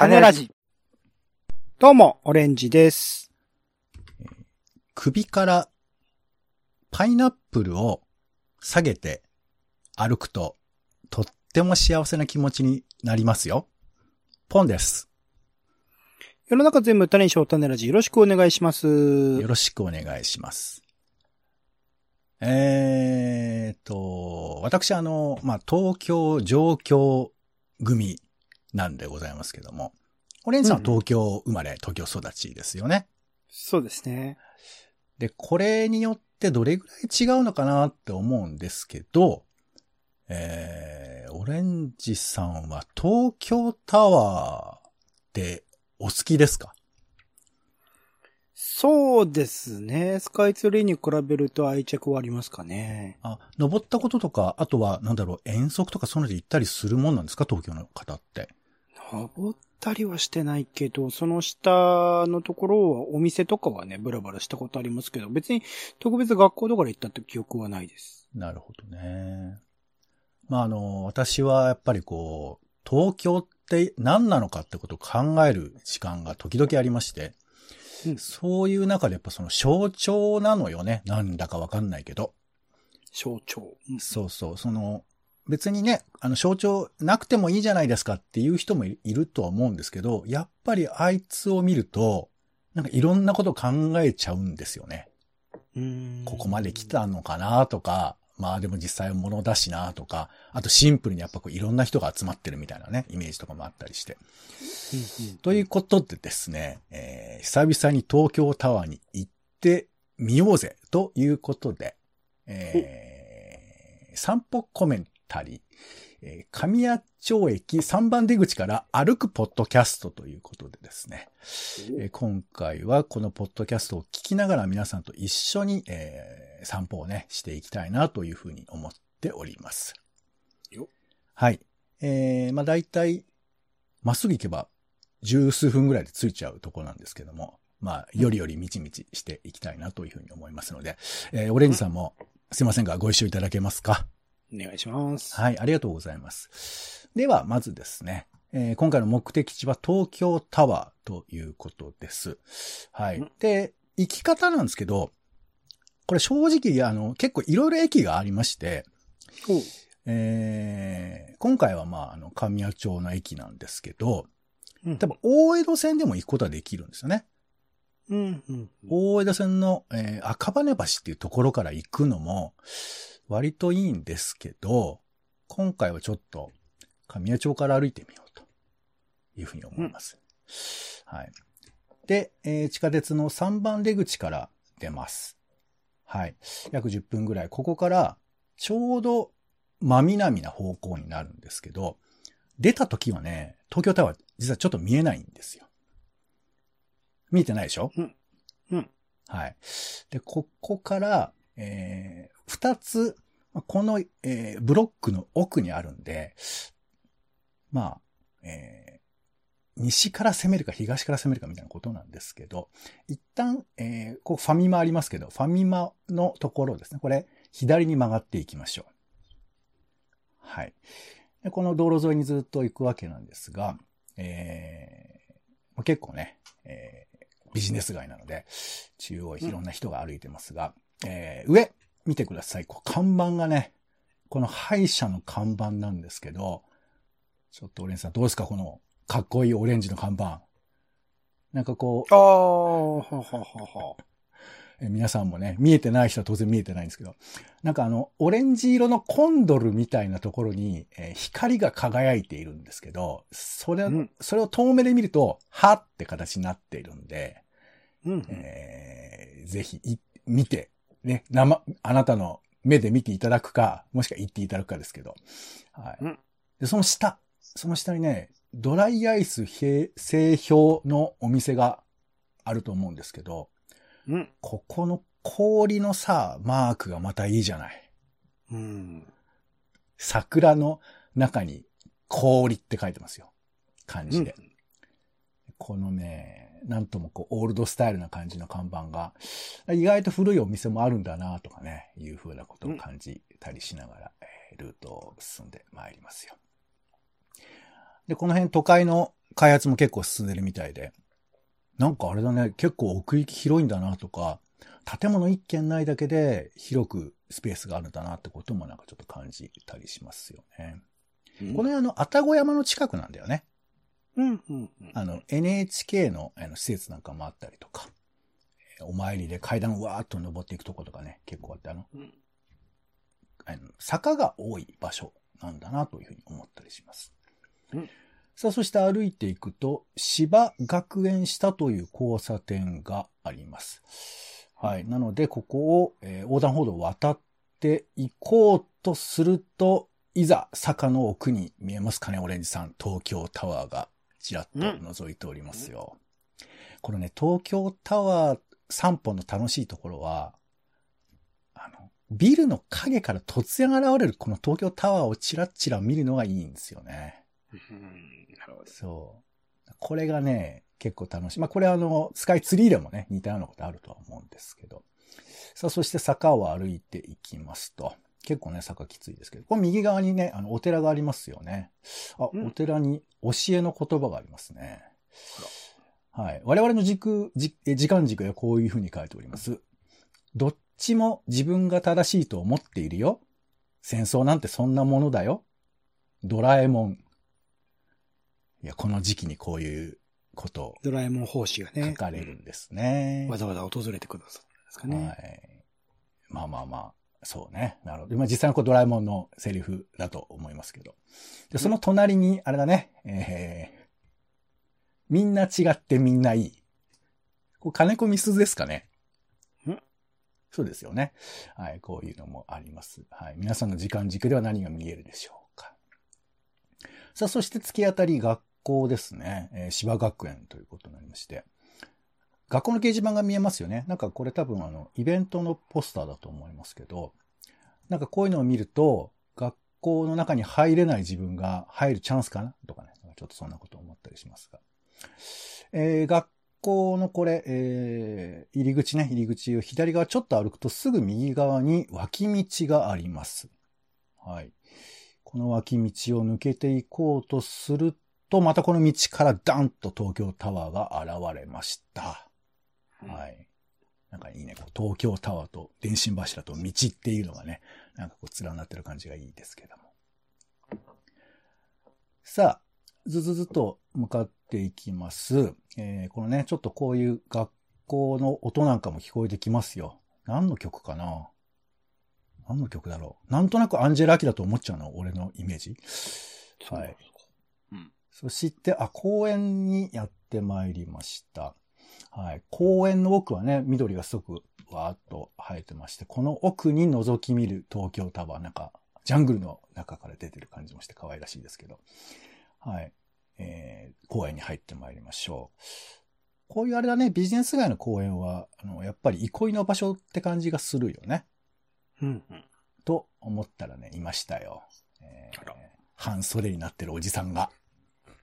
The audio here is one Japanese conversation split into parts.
種ラジ。どうも、オレンジです。首からパイナップルを下げて歩くととっても幸せな気持ちになりますよ。ポンです。世の中全部種にしよう種ラジ。よろしくお願いします。よろしくお願いします。えーと、私あの、まあ、東京上京組なんでございますけども、オレンジさんは東京生まれ、東京育ちですよね。そうですね。で、これによってどれぐらい違うのかなって思うんですけど、えー、オレンジさんは東京タワーってお好きですか？そうですね。スカイツリーに比べると愛着はありますかね。あ、登ったこととか、あとは、なんだろう、遠足とかそういうので行ったりするもんなんですか？東京の方って。登ったりはしてないけど、その下のところはお店とかはね、ブラブラしたことありますけど、別に特別学校とかで行ったって記憶はないです。なるほどね。まあ、あの、私はやっぱりこう、東京って何なのかってことを考える時間が時々ありまして、うんそういう中でやっぱその象徴なのよね。なんだかわかんないけど。象徴。うんそうそう。その、別にね、あの象徴なくてもいいじゃないですかっていう人もいいるとは思うんですけど、やっぱりあいつを見ると、なんかいろんなこと考えちゃうんですよね。ここまで来たのかなとか、まあでも実際は物だしなとか、あとシンプルにやっぱこういろんな人が集まってるみたいなね、イメージとかもあったりして。ということでですね、えー久々に東京タワーに行ってみようぜということで、えー散歩コメンタリー、えー神谷町駅3番出口から歩くポッドキャストということでですね、えー今回はこのポッドキャストを聞きながら皆さんと一緒に、えー散歩をね、していきたいなというふうに思っております。よはい。えー、まあ大体、まっすぐ行けば十数分ぐらいで着いちゃうとこなんですけども、まあ、よりよりみちみちしていきたいなというふうに思いますので、えーオレンジさんもすいませんがご一緒いただけますか？お願いします。はい、ありがとうございます。では、まずですね、えー今回の目的地は東京タワーということです。はいうん。で、行き方なんですけど、これ正直、あの、結構いろいろ駅がありまして、えー今回はまあ、あの、神谷町の駅なんですけど、うん多分大江戸線でも行くことはできるんですよね。うん、うん。大江戸線の、えー赤羽橋っていうところから行くのも割といいんですけど、今回はちょっと神谷町から歩いてみようというふうに思います。はい。で、えー地下鉄の3番出口から出ます。はい。約10分ぐらい。ここからちょうど真南な方向になるんですけど、出た時はね、東京タワー実はちょっと見えないんですよ。見えてないでしょ？うん。はい。で、ここから、えー二つ、この、えーブロックの奥にあるんで、まあ、えー西から攻めるか東から攻めるかみたいなことなんですけど、一旦、えーここファミマありますけど、ファミマのところですね。これ、左に曲がっていきましょう。はい。でこの道路沿いにずっと行くわけなんですが、えー結構ね、えービジネス街なので、中央いろんな人が歩いてますが、えー上、見てください。こう看板がね、この歯医者の看板なんですけど、ちょっとオレンジさんどうですか？このかっこいいオレンジの看板。なんかこうあ、あ、はははは。え皆さんもね、見えてない人は当然見えてないんですけど、なんかあの、オレンジ色のコンドルみたいなところに、えー光が輝いているんですけど、それ、うんそれを遠目で見ると、はって形になっているんで、うん。えーぜひ、い見て、ね、生、あなたの目で見ていただくか、もしくは言っていただくかですけど、はい。うんで、その下、その下にね、ドライアイス製氷のお店があると思うんですけど、うん。ここの氷のさ、マークがまたいいじゃない。うん。桜の中に氷って書いてますよ。漢字で。このね、なんともこう、オールドスタイルな感じの看板が、意外と古いお店もあるんだなとかね、いうふうなことを感じたりしながら、えールートを進んでまいりますよ。で、この辺都会の開発も結構進んでるみたいで。なんかあれだね、結構奥行き広いんだなとか、建物一軒ないだけで広くスペースがあるんだなってこともなんかちょっと感じたりしますよね。この辺あの、愛宕山の近くなんだよね。うん、うん、うん。あの、NHK のあの施設なんかもあったりとか、お参りで階段をわーっと登っていくとことかね、結構あって、あの、うんあの坂が多い場所なんだなというふうに思ったりします。うんさあ、そして歩いていくと、芝学園下という交差点があります。はい。なので、ここを、えー横断歩道を渡っていこうとすると、いざ坂の奥に見えますかね、オレンジさん。東京タワーがちらっと覗いておりますよ。このね、東京タワー散歩の楽しいところは、あの、ビルの影から突然現れるこの東京タワーをチラッチラ見るのがいいんですよね。うんなるほど。そう。これがね、結構楽しい。まあ、これはあの、スカイツリーでもね、似たようなことあるとは思うんですけど。さあ、そして坂を歩いていきますと。結構ね、坂きついですけど。これ右側にね、あの、お寺がありますよね。あ、うんお寺に教えの言葉がありますね。はい。我々の軸、じえ時間軸でこういうふうに書いております。どっちも自分が正しいと思っているよ。戦争なんてそんなものだよ。ドラえもん。いや、この時期にこういうことをドラえもん奉仕が書ね。かれるんですね。わざわざ訪れてくださったんですかはね。い。まあまあまあ、そうね。なるほど。まあ実際のこうドラえもんのセリフだと思いますけど。で、その隣に、あれだね、えー、みんな違ってみんないい。こう金子みすずですかね。んそうですよね。はい、こういうのもあります。はい。皆さんの時間軸では何が見えるでしょうか。さあ、そして突き当たり学校ですね。えー芝学園ということになりまして。学校の掲示板が見えますよね。なんかこれ多分あの、イベントのポスターだと思いますけど、なんかこういうのを見ると、学校の中に入れない自分が入るチャンスかなとかね。ちょっとそんなことを思ったりしますが。えー学校のこれ、えー入り口ね、入り口を左側ちょっと歩くとすぐ右側に脇道があります。はい。この脇道を抜けていこうとすると、またこの道からダンと東京タワーが現れました。はい。なんかいいね。こう東京タワーと電信柱と道っていうのがね、なんかこう連なってる感じがいいですけども。さあ、ずずずっと向かっていきます。えーこのね、ちょっとこういう学校の音なんかも聞こえてきますよ。何の曲かな？何の曲だろう？なんとなくアンジェラ・アキだと思っちゃうの、俺のイメージ。はい。そして、あ、公園にやってまいりました。はい。公園の奥はね、緑がすごくわーっと生えてまして、この奥に覗き見る東京タワー、なんか、ジャングルの中から出てる感じもして可愛らしいですけど。はい。えー、公園に入ってまいりましょう。こういうあれだね、ビジネス街の公園は、あの、やっぱり憩いの場所って感じがするよね。うんうん。と思ったらね、いましたよ。えー半袖になってるおじさんが。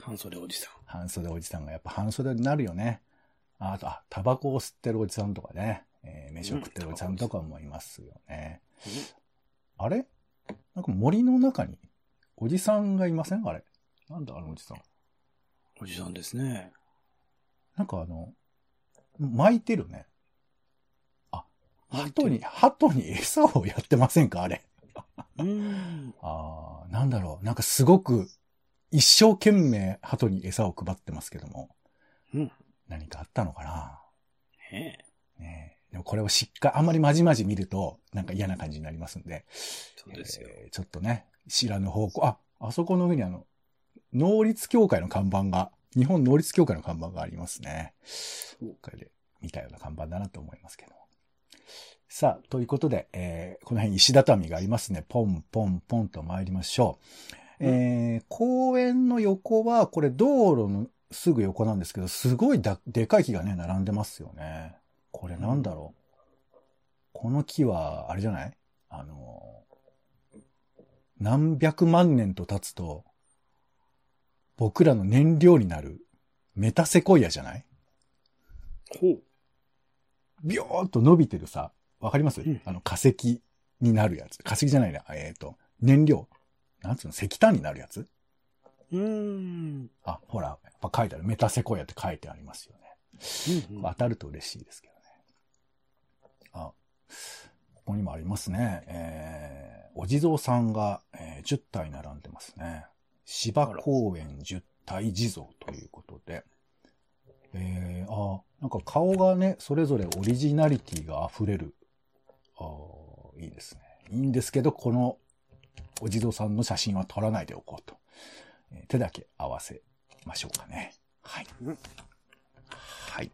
半袖おじさん。半袖おじさんがやっぱ半袖になるよね。ああと、あ、タバコを吸ってるおじさんとかね。えー飯を食ってるおじさんとかもいますよね。あれ？なんか森の中におじさんがいません？あれ。なんだあのおじさん。おじさんですね。なんかあの、巻いてるね。あ、鳩に、鳩に餌をやってませんか？あれ。うん。ああ、なんだろう。なんかすごく一生懸命鳩に餌を配ってますけども。うん。何かあったのかな？ねえ。ねえでもこれをしっかり、あんまりまじまじ見ると、なんか嫌な感じになりますんで。そうですよ。えーちょっとね、知らぬ方向、あ、あそこの上にあの、能率協会の看板が、日本能率協会の看板がありますね。これで見たような看板だなと思いますけど。さあ、ということで、えーこの辺石畳がありますね。ポンポンポンと参りましょう。えー公園の横は、これ道路のすぐ横なんですけど、すごいだでかい木がね、並んでますよね。これなんだろう。この木は、あれじゃない？あの、何百万年と経つと、僕らの燃料になるメタセコイアじゃない？ほう。ビョーっと伸びてるさ、わかります、うんあの化石になるやつ。化石じゃないな。えっ、と、燃料。なんつうの？石炭になるやつ？うーん。あ、ほら、やっぱ書いてある。メタセコイアって書いてありますよね。うんうん当たると嬉しいですけどね。あ、ここにもありますね。えー、お地蔵さんが、えー10体並んでますね。芝公園10体地蔵ということで。えー、あ、なんか顔がね、それぞれオリジナリティが溢れる。あーいいですね。いいんですけど、このお地蔵さんの写真は撮らないでおこうと。えー手だけ合わせましょうかね。はい。うんはい。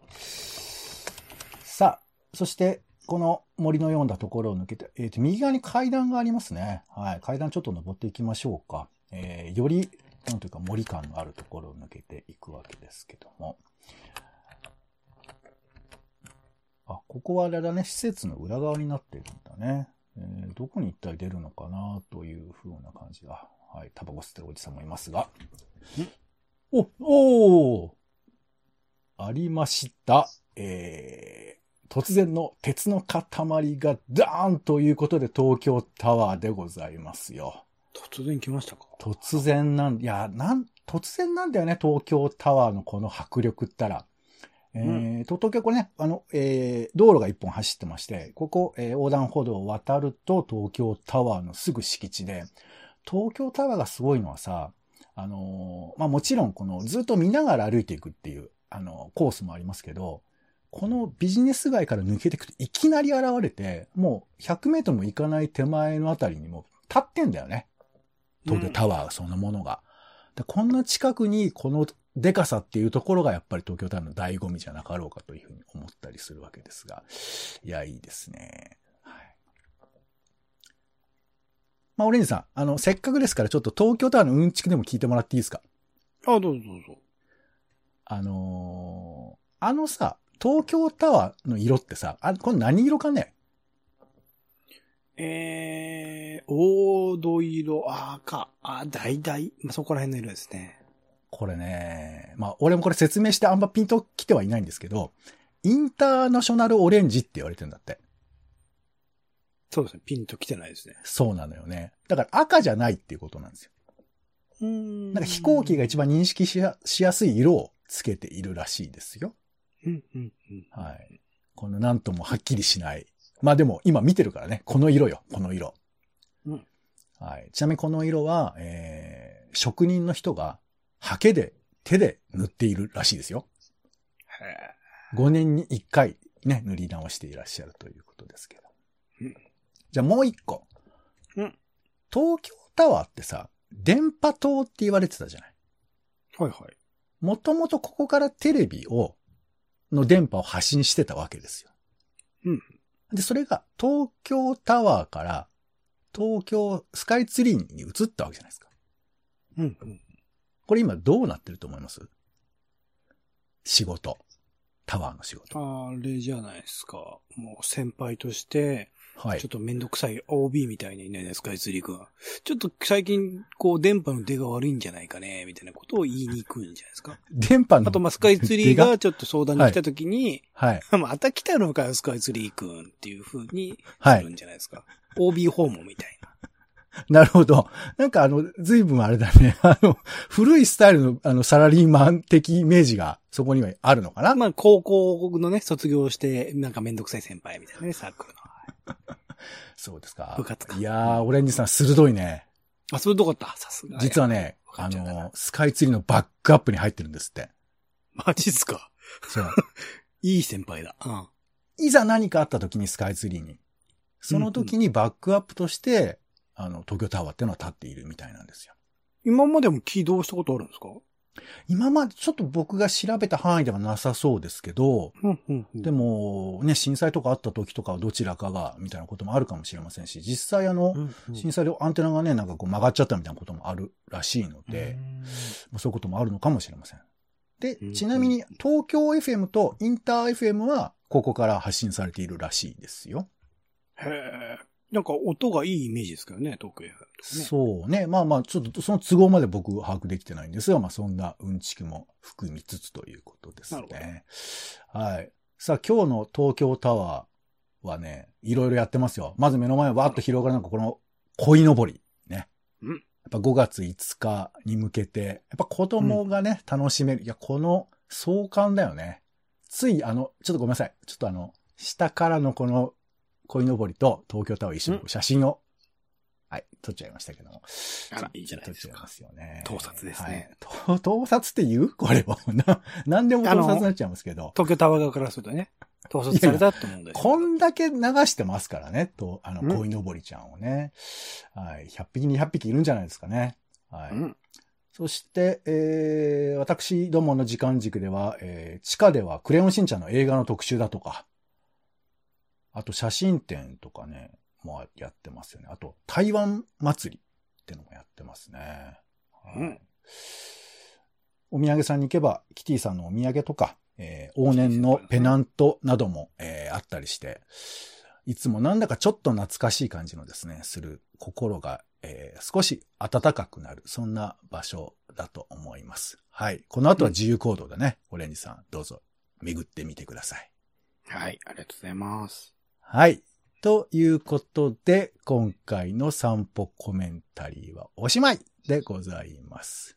さあ、そして、この森のようなところを抜けて、えっ、と、右側に階段がありますね。はい。階段ちょっと登っていきましょうか。えーより、なんというか森感のあるところを抜けていくわけですけども。あ、ここはあれだね、施設の裏側になってるんだね。えーどこに一体出るのかなという風な感じが。はい。タバコ吸ってるおじさんもいますが。お、おーありました。えー、突然の鉄の塊がダーンということで東京タワーでございますよ。突然来ましたか？突然なん、いや、なん、突然なんだよね、東京タワーのこの迫力ったら。えーと、東京これね、あの、えー道路が一本走ってまして、ここ、えー横断歩道を渡ると東京タワーのすぐ敷地で、東京タワーがすごいのはさ、あのまあ、もちろんこのずっと見ながら歩いていくっていう、あの、コースもありますけど、このビジネス街から抜けていくといきなり現れて、もう100メートルも行かない手前のあたりにも立ってんだよね。東京タワーそのものが。でこんな近くにこのデカさっていうところがやっぱり東京タワーの醍醐味じゃなかろうかというふうに思ったりするわけですが。いや、いいですね。はい。まあ、オレンジさん、あの、せっかくですからちょっと東京タワーのうんちくでも聞いてもらっていいですか？あ、どうぞどうぞ。あのーあのさ、東京タワーの色ってさ、あ、これ何色かね？えー、黄土色、赤、あ、橙、まあ、そこら辺の色ですね。これね、まあ、俺もこれ説明してあんまピンと来てはいないんですけど、インターナショナルオレンジって言われてんだって。そうですね。ピンと来てないですね。そうなのよね。だから赤じゃないっていうことなんですよ。うーんなんか飛行機が一番認識しやしやすい色をつけているらしいですよ。うん、うん、うん。はい。このなんともはっきりしない。まあでも今見てるからね、この色よ、この色。うんはい。ちなみにこの色は、えー、職人の人がハケで手で塗っているらしいですよ。へ5年に1回ね、塗り直していらっしゃるということですけど。うんじゃあもう一個。うん東京タワーってさ、電波塔って言われてたじゃない？ーはいはい。もともとここからテレビを、の電波を発信してたわけですよ。うん。で、それが東京タワーから東京スカイツリーに移ったわけじゃないですか。うん、うん。これ今どうなってると思います？仕事。タワーの仕事。あれじゃないですか。もう先輩として、はいちょっ。とめんどくさい OB みたいにね、スカイツリー君。ちょっと最近、こう、電波の出が悪いんじゃないかね、みたいなことを言いに行くんじゃないですか。電波の。あと、まあ、スカイツリー出が？ちょっと相談に来た時に、はい。また来たのかよ、スカイツリー君っていう風にはいする。んじゃないですか。OB 訪問みたいな。なるほど。なんかあの、随分あれだね。あの、古いスタイルの、あの、サラリーマン的イメージが、そこにはあるのかな？まあ、高校のね、卒業して、なんかめんどくさい先輩みたいなね、サークルの。そうですか部活か。いやー、オレンジさん鋭いね。あ、それどこだったさすが。実はね、あの、スカイツリーのバックアップに入ってるんですって。マジっすか。そう。いい先輩だ。うん。いざ何かあった時にスカイツリーに。その時にバックアップとして、あの、東京タワーっていうのは立っているみたいなんですよ。今までも起動したことあるんですか？今までちょっと僕が調べた範囲ではなさそうですけど、うん、うん、うん。でも、ね、震災とかあった時とかはどちらかが、みたいなこともあるかもしれませんし、実際あの、うん、うん、震災でアンテナがね、なんかこう曲がっちゃったみたいなこともあるらしいので、まあそういうこともあるのかもしれません。でうん、ちなみに東京 FM とインター FM はここから発信されているらしいですよ。へえ。なんか音がいいイメージですけどね、東京 FM とかね。そうね。まあまあ、ちょっとその都合まで僕把握できてないんですが、まあそんなうんちくも含みつつということですね。はい。さあ今日の東京タワーはね、いろいろやってますよ。まず目の前わーっと広がるのがこの鯉のぼり。ね。うんぱ5月5日に向けて、やっぱ子供がね、楽しめる。いや、この壮観だよね。つい、あの、ちょっとごめんなさい。ちょっとあの、下からのこの、鯉のぼりと東京タワー一緒に写真を、はい、撮っちゃいましたけども。あら、いいじゃないですか撮っちゃいま。すよね。盗撮ですねはい。と盗撮って言う？これは。な、なんでも盗撮になっちゃいますけど。東京タワー側からするとね、盗撮されたって思うんですよこんだけ流してますからね、と、あの、うん鯉のぼりちゃんをね。はい。100匹200匹いるんじゃないですかね。はい。うん。そして、えー、私どもの時間軸では、えー、地下ではクレヨンしんちゃんの映画の特集だとか、あと写真展とかね、もうやってますよね。あと、台湾祭りってのもやってますね。はいうんお土産さんに行けば、キティさんのお土産とか、えー往年のペナントなども、えーあったりして、いつもなんだかちょっと懐かしい感じのですね、する心が、えー少し暖かくなる、そんな場所だと思います。はい。この後は自由行動でね、オレンジさん、どうぞ巡ってみてください。はい、ありがとうございます。はい。ということで、今回の散歩コメンタリーはおしまいでございます。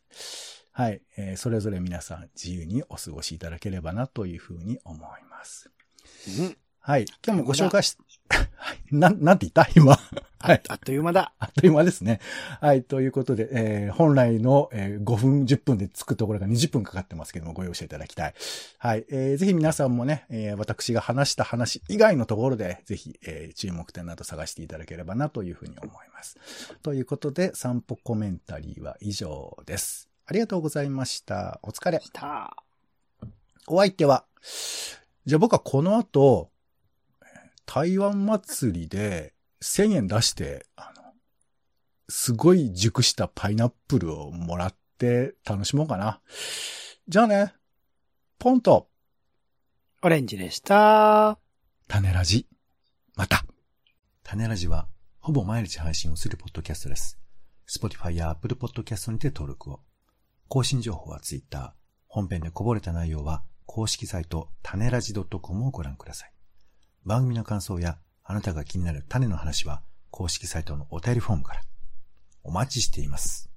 はい。えーそれぞれ皆さん自由にお過ごしいただければなというふうに思います。はい。今日もご紹介し、はい。なん、なんて言った？今。はい。あっという間だ。あっという間ですね。はい。ということで、えー本来の、えー5分、10分で着くところが20分かかってますけども、ご容赦いただきたい。はい。えーぜひ皆さんもね、えー私が話した話以外のところで、ぜひ、えー注目点など探していただければなというふうに思います。ということで、散歩コメンタリーは以上です。ありがとうございました。お疲れ。お相手は、じゃあ僕はこの後、台湾祭りで1000円出して、あの、すごい熟したパイナップルをもらって楽しもうかな。じゃあね、ポンと、オレンジでした。種ラジ、また。種ラジは、ほぼ毎日配信をするポッドキャストです。Spotify や Apple Podcast にて登録を。更新情報は Twitter。本編でこぼれた内容は、公式サイト、種ラジ .com をご覧ください。番組の感想や、あなたが気になる種の話は、公式サイトのお便りフォームから。お待ちしています。